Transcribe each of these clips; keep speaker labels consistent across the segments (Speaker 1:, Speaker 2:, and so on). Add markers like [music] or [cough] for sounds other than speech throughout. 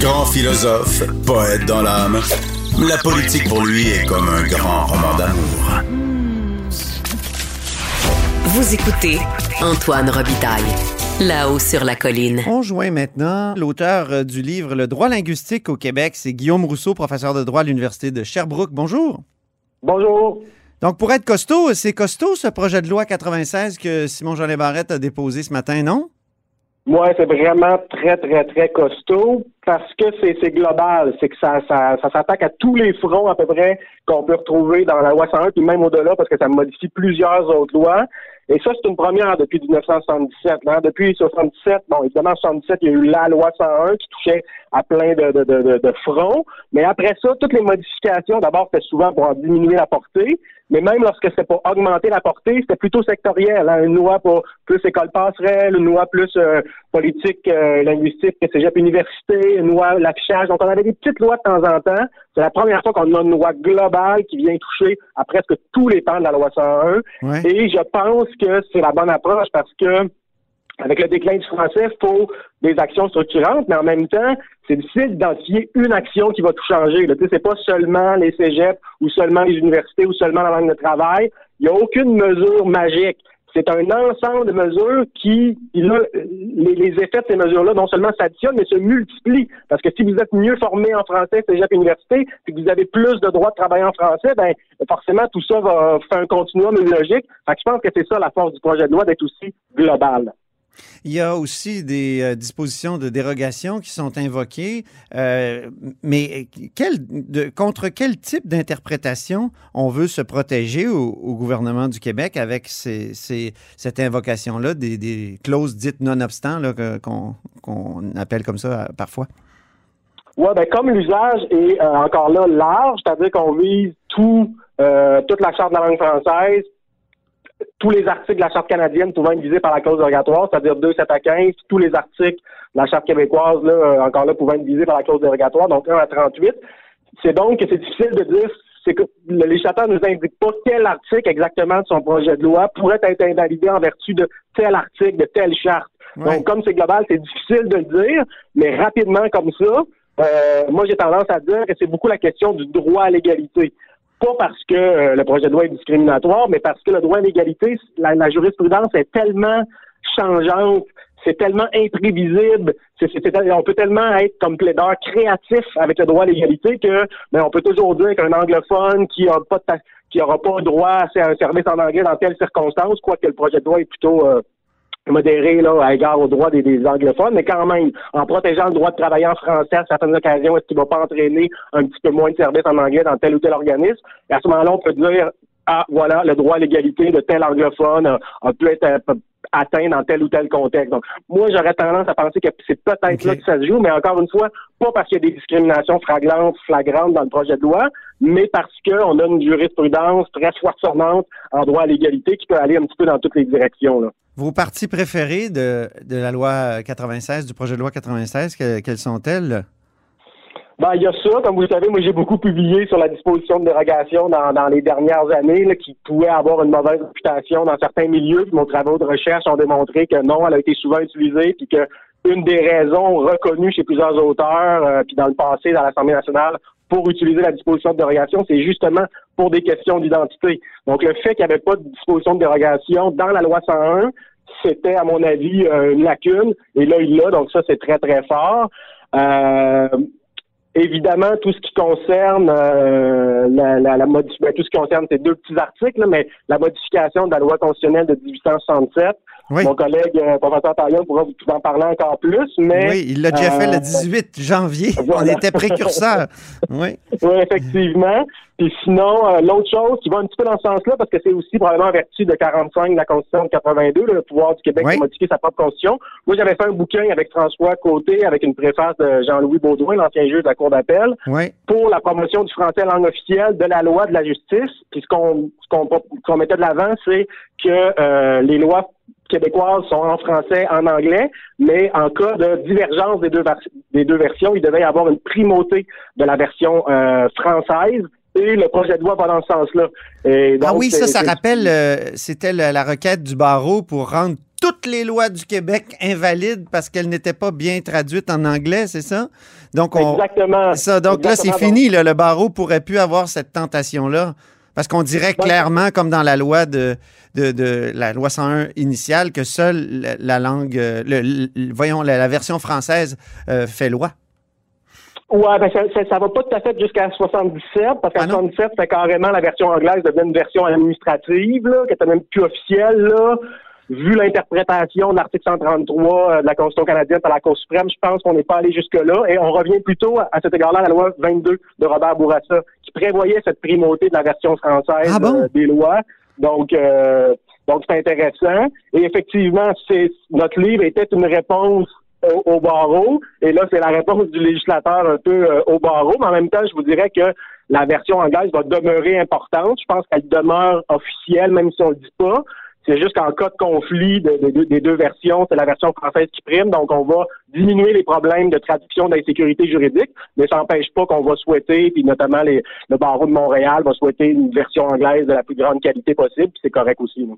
Speaker 1: Grand philosophe, poète dans l'âme, la politique pour lui est comme un grand roman d'amour.
Speaker 2: Vous écoutez Antoine Robitaille, là-haut sur la colline.
Speaker 3: On joint maintenant l'auteur euh, du livre Le droit linguistique au Québec, c'est Guillaume Rousseau, professeur de droit à l'Université de Sherbrooke. Bonjour.
Speaker 4: Bonjour.
Speaker 3: Donc, pour être costaud, c'est costaud ce projet de loi 96 que Simon-Jean Barrette a déposé ce matin, non?
Speaker 4: Moi, c'est vraiment très, très, très costaud parce que c'est global. C'est que ça, ça, ça s'attaque à tous les fronts à peu près qu'on peut retrouver dans la loi 101, puis même au-delà parce que ça modifie plusieurs autres lois. Et ça, c'est une première depuis 1977. Hein. Depuis 1977, bon, évidemment, en 77, il y a eu la loi 101 qui touchait à plein de, de, de, de fronts. Mais après ça, toutes les modifications, d'abord, c'était souvent pour en diminuer la portée. Mais même lorsque c'était pour augmenter la portée, c'était plutôt sectoriel. Hein. Une loi pour plus école passerelle, une loi plus euh, politique euh, linguistique, cégep université, une loi l'affichage. Donc, on avait des petites lois de temps en temps. C'est la première fois qu'on a une loi globale qui vient toucher à presque tous les temps de la loi 101. Et je pense que c'est la bonne approche parce que avec le déclin du français, faut des actions structurantes, mais en même temps, c'est difficile d'identifier une action qui va tout changer. Ce n'est pas seulement les cégeps ou seulement les universités ou seulement la langue de travail. Il n'y a aucune mesure magique. C'est un ensemble de mesures qui, là, les, les, effets de ces mesures-là, non seulement s'additionnent, mais se multiplient. Parce que si vous êtes mieux formé en français, cégep université, puis que vous avez plus de droits de travailler en français, ben forcément, tout ça va faire un continuum, une logique. Fait que je pense que c'est ça la force du projet de loi d'être aussi global.
Speaker 3: Il y a aussi des euh, dispositions de dérogation qui sont invoquées, euh, mais contre quel type d'interprétation on veut se protéger au, gouvernement du Québec avec cette invocation-là, des, clauses dites non-obstant qu'on appelle comme ça euh, parfois?
Speaker 4: Oui, ben comme l'usage est encore là large, c'est-à-dire qu'on vise tout, toute la charte de la langue française, tous les articles de la Charte canadienne pouvant être visés par la clause dérogatoire, c'est-à-dire 2, 7 à 15, tous les articles de la Charte québécoise, là, euh, encore là, pouvant être visés par la clause dérogatoire, donc 1 à 38. C'est donc que c'est difficile de dire, c'est que le législateur ne nous indique pas quel article exactement de son projet de loi pourrait être invalidé en vertu de tel article, de telle charte. Donc, comme c'est global, c'est difficile de le dire, mais rapidement comme ça, euh, moi j'ai tendance à dire que c'est beaucoup la question du droit à l'égalité pas parce que euh, le projet de loi est discriminatoire, mais parce que le droit à l'égalité, la, jurisprudence est tellement changeante, c'est tellement imprévisible, on peut tellement être comme plaideur créatif avec le droit à l'égalité que ben, on peut toujours dire qu'un anglophone qui a pas qui n'aura pas droit à un service en anglais dans telle circonstance, quoique le projet de loi est plutôt euh, modéré là, à égard aux droits des, anglophones, mais quand même, en protégeant le droit de travailler en français à certaines occasions, est-ce qu'il ne va pas entraîner un petit peu moins de services en anglais dans tel ou tel organisme? Et à ce moment-là, on peut dire ah, voilà, le droit à l'égalité de tel anglophone a, pu être euh, atteint dans tel ou tel contexte. Donc, moi, j'aurais tendance à penser que c'est peut-être là que ça se joue, mais encore une fois, pas parce qu'il y a des discriminations flagrantes, flagrantes dans le projet de loi, mais parce qu'on a une jurisprudence très foisonnante en droit à l'égalité qui peut aller un petit peu dans toutes les directions. Là.
Speaker 3: Vos parties préférées de, de la loi 96, du projet de loi 96, quelles sont-elles?
Speaker 4: Ben, il y a ça. Comme vous le savez, moi, j'ai beaucoup publié sur la disposition de dérogation dans, dans les dernières années là, qui pouvait avoir une mauvaise réputation dans certains milieux. Puis mon travaux de recherche ont démontré que non, elle a été souvent utilisée, puis que une des raisons reconnues chez plusieurs auteurs, euh, puis dans le passé, dans l'Assemblée nationale, pour utiliser la disposition de dérogation, c'est justement pour des questions d'identité. Donc, le fait qu'il n'y avait pas de disposition de dérogation dans la loi 101, c'était, à mon avis, euh, une lacune. Et là, il l'a, donc ça, c'est très, très fort. Euh, évidemment, tout ce qui concerne euh, la, la, la ben, tout ce qui concerne ces deux petits articles, mais la modification de la loi constitutionnelle de 1867, mon collègue euh, professeur Taillon pourra vous en parler encore plus, mais...
Speaker 3: Oui, il l'a déjà fait le 18 euh, janvier. On était précurseurs. [laughs] oui.
Speaker 4: oui, effectivement. Puis sinon, euh, l'autre chose qui va un petit peu dans ce sens-là, parce que c'est aussi probablement en vertu de 45 de la Constitution de 82, le pouvoir du Québec de modifier sa propre Constitution. Moi, j'avais fait un bouquin avec François Côté, avec une préface de Jean-Louis Baudouin, l'ancien juge de la Cour d'appel, pour la promotion du français langue officielle de la loi de la justice. Puis ce qu'on qu'on mettait de l'avant, c'est que les lois québécoises sont en français, en anglais, mais en cas de divergence des deux, des deux versions, il devait y avoir une primauté de la version euh, française. Et le projet de loi va dans ce sens-là.
Speaker 3: ah oui, ça, ça rappelle, euh, c'était la, requête du barreau pour rendre toutes les lois du Québec invalides parce qu'elles n'étaient pas bien traduites en anglais, c'est ça?
Speaker 4: Donc, on, Exactement.
Speaker 3: Ça, donc là, c'est fini. le barreau pourrait plus avoir cette tentation-là. Parce qu'on dirait clairement, comme dans la loi de, de, la loi 101 initiale, que seule la, langue, euh, le, voyons, la, version française euh, fait loi.
Speaker 4: Ouais, ben ça, ça, va pas tout à fait jusqu'à 77, parce qu'à 77, c'est carrément la version anglaise devient une version administrative, là, qui était même plus officielle, là. Vu l'interprétation de l'article 133 euh, de la Constitution canadienne par la Cour suprême, je pense qu'on n'est pas allé jusque-là. Et on revient plutôt à, cet égard-là à la loi 22 de Robert Bourassa, qui prévoyait cette primauté de la version française ah euh, des lois. Donc, euh, donc c'est intéressant. Et effectivement, c'est notre livre était une réponse au, barreau. Et là, c'est la réponse du législateur un peu euh, au barreau. Mais en même temps, je vous dirais que la version anglaise va demeurer importante. Je pense qu'elle demeure officielle, même si on le dit pas. C'est juste qu'en cas de conflit des deux versions, c'est la version française qui prime. Donc, on va diminuer les problèmes de traduction d'insécurité juridique, mais ça n'empêche pas qu'on va souhaiter, puis notamment les, le barreau de Montréal va souhaiter une version anglaise de la plus grande qualité possible, puis c'est correct aussi.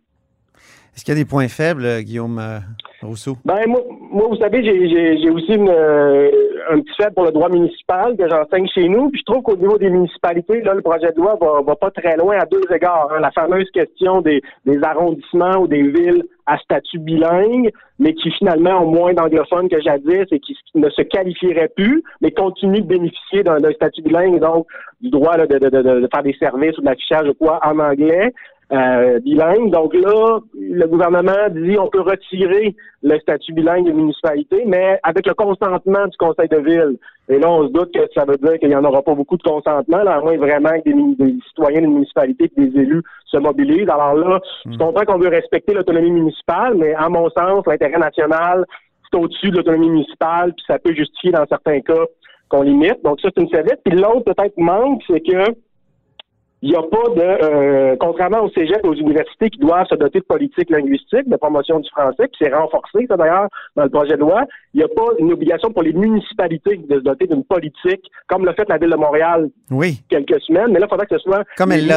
Speaker 3: Est-ce qu'il y a des points faibles, euh, Guillaume euh, Rousseau?
Speaker 4: Ben, moi, vous savez, j'ai aussi euh, un petit fait pour le droit municipal que j'enseigne chez nous. Puis je trouve qu'au niveau des municipalités, là, le projet de loi va, va pas très loin à deux égards. Hein. La fameuse question des, arrondissements ou des villes à statut bilingue, mais qui finalement ont moins d'anglophones que jadis et qui ne se qualifieraient plus, mais continuent de bénéficier d'un statut bilingue, donc du droit de, de, faire des services ou de l'affichage ou quoi en anglais euh, bilingue. Donc là, le gouvernement dit on peut retirer le statut bilingue des municipalités, mais avec le consentement du conseil de ville. Et là, on se doute que ça veut dire qu'il n'y en aura pas beaucoup de consentement, là, à moins vraiment que des, citoyens d'une municipalité et des élus se mobilisent. Alors là, je hmm. comprends qu'on veut respecter l'autonomie municipale, mais à mon sens, l'intérêt national, c'est au-dessus de l'autonomie municipale, puis ça peut justifier dans certains cas qu'on limite. Donc ça, c'est une serviette. Puis l'autre peut-être manque, c'est que il n'y a pas de, euh, contrairement au cégep et aux universités qui doivent se doter de politique linguistique, de promotion du français, qui c'est renforcé, ça d'ailleurs, dans le projet de loi, il n'y a pas une obligation pour les municipalités de se doter d'une politique, comme l'a fait la Ville de Montréal
Speaker 3: oui.
Speaker 4: quelques semaines, mais là, il faudrait que ce soit...
Speaker 3: Comme, elle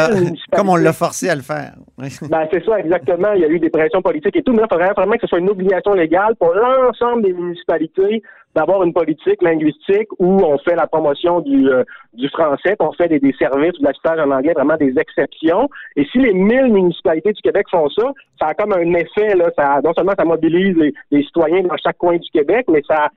Speaker 3: comme on l'a forcé à le faire. [laughs]
Speaker 4: ben, c'est ça, exactement. Il y a eu des pressions politiques et tout, mais là, il faudrait vraiment que ce soit une obligation légale pour l'ensemble des municipalités d'avoir une politique linguistique où on fait la promotion du, euh, du français, on fait des, des services ou de l'assistage en anglais, vraiment des exceptions. Et si les 1000 municipalités du Québec font ça, ça a comme un effet, là, ça, non seulement ça mobilise les, les citoyens dans chaque coin du Québec, mais ça,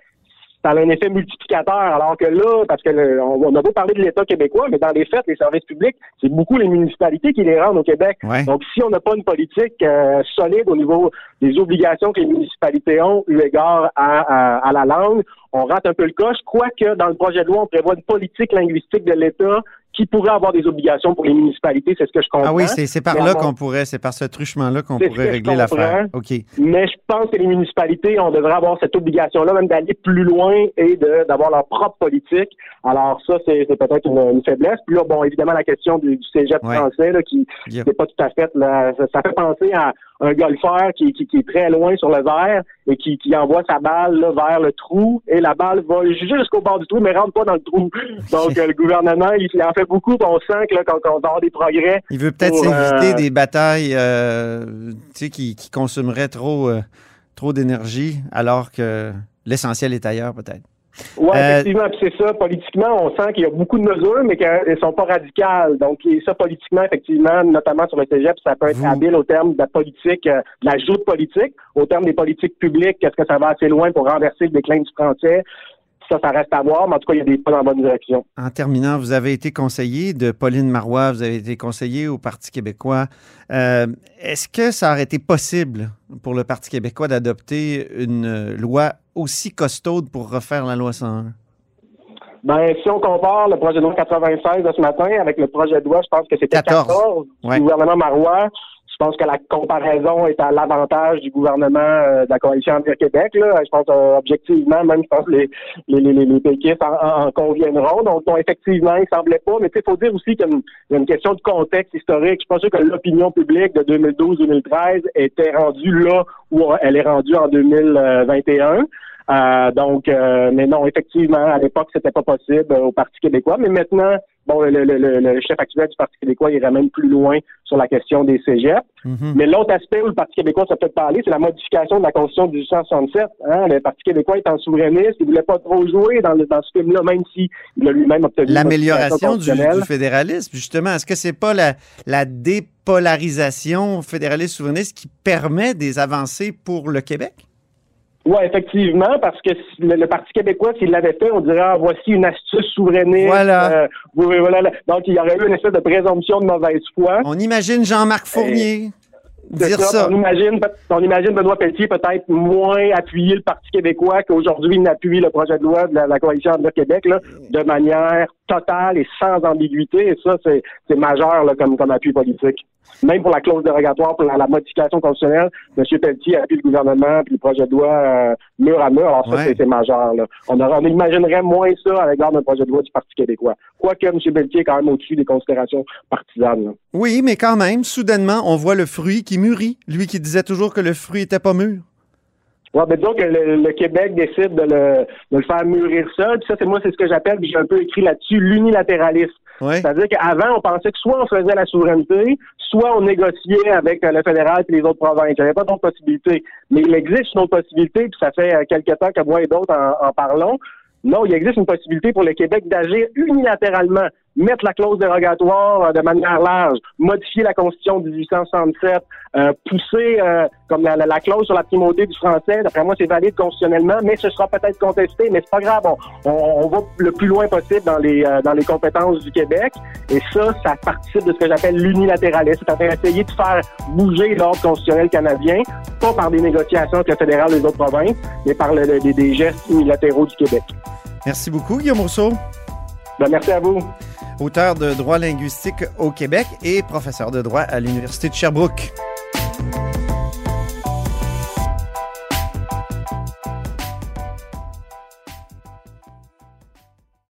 Speaker 4: ça a un effet multiplicateur. Alors que là, parce que on, a beau parler de l'État québécois, mais dans les faits, les services publics, c'est beaucoup les municipalités qui les rendent au Québec. Donc, si on n'a pas une politique euh, solide au niveau des obligations que les municipalités ont eu égard à, à, la langue, on rate un peu le coche. Quoique, dans le projet de loi, on prévoit une politique linguistique de l'État qui pourrait avoir des obligations pour les municipalités, c'est ce que je comprends.
Speaker 3: Ah oui, c'est par là qu'on pourrait, c'est par ce truchement-là qu'on pourrait régler l'affaire. OK.
Speaker 4: Mais je pense que les municipalités, on devrait avoir cette obligation-là, même d'aller plus loin et d'avoir leur propre politique. Alors ça, c'est peut-être une, faiblesse. Puis là, bon, évidemment, la question du, du cégep français, là, qui n'est pas tout à fait, là, ça, fait penser à un golfeur qui, qui, est très loin sur le verre et qui, qui envoie sa balle là, vers le trou et la balle va jusqu'au bord du trou mais rentre pas dans le trou. Donc [laughs] euh, le gouvernement, il, en fait beaucoup, on sent que là, quand, on avoir des progrès.
Speaker 3: Il veut peut-être s'éviter euh, des batailles euh, qui, qui consomeraient trop, trop d'énergie alors que l'essentiel est ailleurs peut-être.
Speaker 4: Oui, euh, effectivement, c'est ça. Politiquement, on sent qu'il y a beaucoup de mesures, mais qu'elles ne sont pas radicales. Donc, ça, politiquement, effectivement, notamment sur le cégep, ça peut être habile au terme de la politique, euh, de la joute politique, au terme des politiques publiques, est-ce que ça va assez loin pour renverser le déclin du français? Ça, ça reste à voir, mais en tout cas, il y a des pas dans la bonne direction.
Speaker 3: En terminant, vous avez été conseiller de Pauline Marois, vous avez été conseiller au Parti québécois. Euh, est-ce que ça aurait été possible pour le Parti québécois d'adopter une loi aussi costaude pour refaire la loi 101?
Speaker 4: Ben, si on compare le projet de loi 96 de ce matin avec le projet de loi, je pense que c'était 14, du gouvernement Marois. Je pense que la comparaison est à l'avantage du gouvernement euh, de la coalition Avenir Québec. Là. Je pense euh, objectivement, même je pense que les, les, les, les péquistes en, conviendront. Donc, effectivement, il semblait pas. Mais il faut dire aussi qu'il y, a une question de contexte historique. Je pense que l'opinion publique de 2012-2013 était rendue là où elle est rendue en 2021. Euh, donc, mais non, effectivement, à l'époque, c'était pas possible au Parti québécois. Mais maintenant, bon, le, le, le, chef actuel du Parti québécois irait même plus loin sur la question des cégeps.
Speaker 3: Mhm.
Speaker 4: Mais l'autre aspect où le Parti québécois s'est peut-être parlé, c'est la modification de la Constitution de 1867. Hein? Le Parti québécois en souverainiste, il voulait pas trop jouer dans, le, dans ce film-là, même s'il a lui-même obtenu
Speaker 3: l'amélioration du, du, fédéralisme. Justement, est-ce que c'est pas la, la dépolarisation fédéraliste souverainiste qui permet des avancées pour le Québec?
Speaker 4: Oui, effectivement, parce que le, Parti québécois, s'il l'avait fait, on dirait ah, voici une astuce souverainiste.
Speaker 3: Voilà.
Speaker 4: Euh, voilà. Donc, il y aurait eu une espèce de présomption de mauvaise foi.
Speaker 3: On imagine Jean-Marc Fournier. dire ça,
Speaker 4: On imagine, on imagine Benoît Pelletier peut-être moins appuyer le Parti québécois qu'aujourd'hui il n'appuie le projet de loi de la, coalition de Québec là, de manière totale et sans ambiguïté. Et ça, c'est majeur là, comme, comme appui politique même pour la clause dérogatoire, pour la, modification constitutionnelle, M. Pelletier appuie le gouvernement puis le projet de loi euh, mur à mur. Alors ça, c'est majeur. On, on imaginerait moins ça avec l'ordre d'un projet de loi du Parti québécois. Quoique M. Pelletier est quand même au-dessus des considérations partisanes.
Speaker 3: Oui, mais quand même, soudainement, on voit le fruit qui mûrit. Lui qui disait toujours que le fruit était pas mûr.
Speaker 4: Oui, ben disons que le, Québec décide de le, de le faire mûrir seul. Puis ça, c'est moi, c'est ce que j'appelle, puis j'ai un peu écrit là-dessus, l'unilatéralisme. C'est-à-dire qu'avant, on pensait que soit on faisait la souveraineté, soit on négociait avec le fédéral et les autres provinces. Il n'y avait pas d'autres possibilités. Mais il existe une autre possibilité, puis ça fait euh, quelques temps que moi et d'autres en parlons. Non, il existe une possibilité pour le Québec d'agir unilatéralement mettre la clause dérogatoire euh, de manière large, modifier la Constitution de 1867, euh, pousser euh, comme la, la, clause sur la primauté du français. D'après moi, c'est valide constitutionnellement, mais ce sera peut-être contesté, mais c'est pas grave. On, on, va le plus loin possible dans les dans les compétences du Québec, et ça, ça participe de ce que j'appelle l'unilatéralisme, c'est-à-dire essayer de faire bouger l'ordre constitutionnel canadien, pas par des négociations avec le fédéral des autres provinces, mais par le, des gestes unilatéraux du Québec.
Speaker 3: Merci beaucoup, Guillaume Rousseau.
Speaker 4: Ben, merci à vous
Speaker 3: auteur de droit linguistique au Québec et professeur de droit à l'Université de Sherbrooke.